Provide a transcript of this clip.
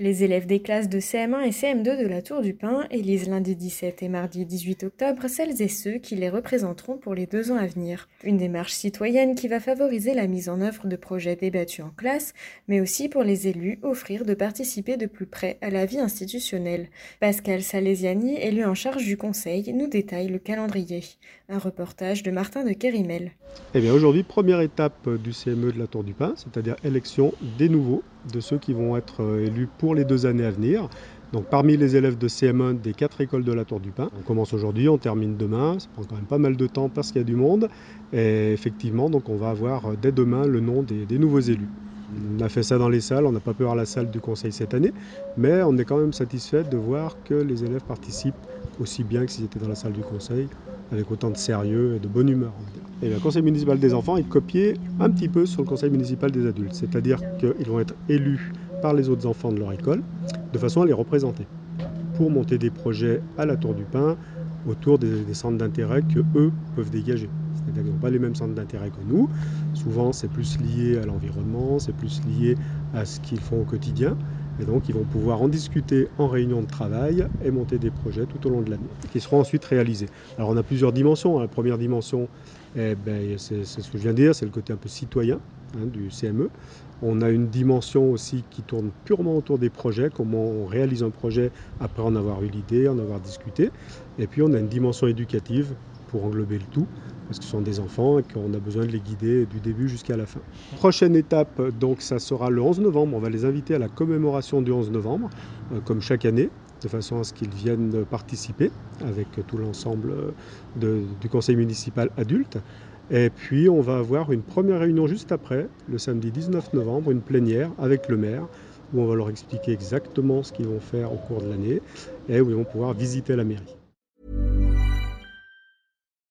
Les élèves des classes de CM1 et CM2 de la Tour du Pin élisent lundi 17 et mardi 18 octobre celles et ceux qui les représenteront pour les deux ans à venir. Une démarche citoyenne qui va favoriser la mise en œuvre de projets débattus en classe, mais aussi pour les élus offrir de participer de plus près à la vie institutionnelle. Pascal Salesiani, élu en charge du conseil, nous détaille le calendrier. Un reportage de Martin de Kérimel. Eh bien aujourd'hui, première étape du CME de la Tour du Pin, c'est-à-dire élection des nouveaux, de ceux qui vont être euh, élus pour les deux années à venir. Donc parmi les élèves de CM1 des quatre écoles de la Tour du Pin, on commence aujourd'hui, on termine demain, ça prend quand même pas mal de temps parce qu'il y a du monde. Et effectivement, donc on va avoir euh, dès demain le nom des, des nouveaux élus. On a fait ça dans les salles, on n'a pas peur à la salle du conseil cette année, mais on est quand même satisfait de voir que les élèves participent aussi bien que s'ils étaient dans la salle du conseil, avec autant de sérieux et de bonne humeur. Et le conseil municipal des enfants est copié un petit peu sur le conseil municipal des adultes, c'est-à-dire qu'ils vont être élus par les autres enfants de leur école, de façon à les représenter, pour monter des projets à la Tour du Pin autour des, des centres d'intérêt que eux peuvent dégager. Qu'ils n'ont pas les mêmes centres d'intérêt que nous. Souvent, c'est plus lié à l'environnement, c'est plus lié à ce qu'ils font au quotidien. Et donc, ils vont pouvoir en discuter en réunion de travail et monter des projets tout au long de l'année, qui seront ensuite réalisés. Alors, on a plusieurs dimensions. La première dimension, eh ben, c'est ce que je viens de dire, c'est le côté un peu citoyen hein, du CME. On a une dimension aussi qui tourne purement autour des projets, comment on réalise un projet après en avoir eu l'idée, en avoir discuté. Et puis, on a une dimension éducative pour englober le tout, parce que ce sont des enfants et qu'on a besoin de les guider du début jusqu'à la fin. Prochaine étape, donc ça sera le 11 novembre, on va les inviter à la commémoration du 11 novembre, euh, comme chaque année, de façon à ce qu'ils viennent participer avec tout l'ensemble du conseil municipal adulte. Et puis on va avoir une première réunion juste après, le samedi 19 novembre, une plénière avec le maire, où on va leur expliquer exactement ce qu'ils vont faire au cours de l'année et où ils vont pouvoir visiter la mairie.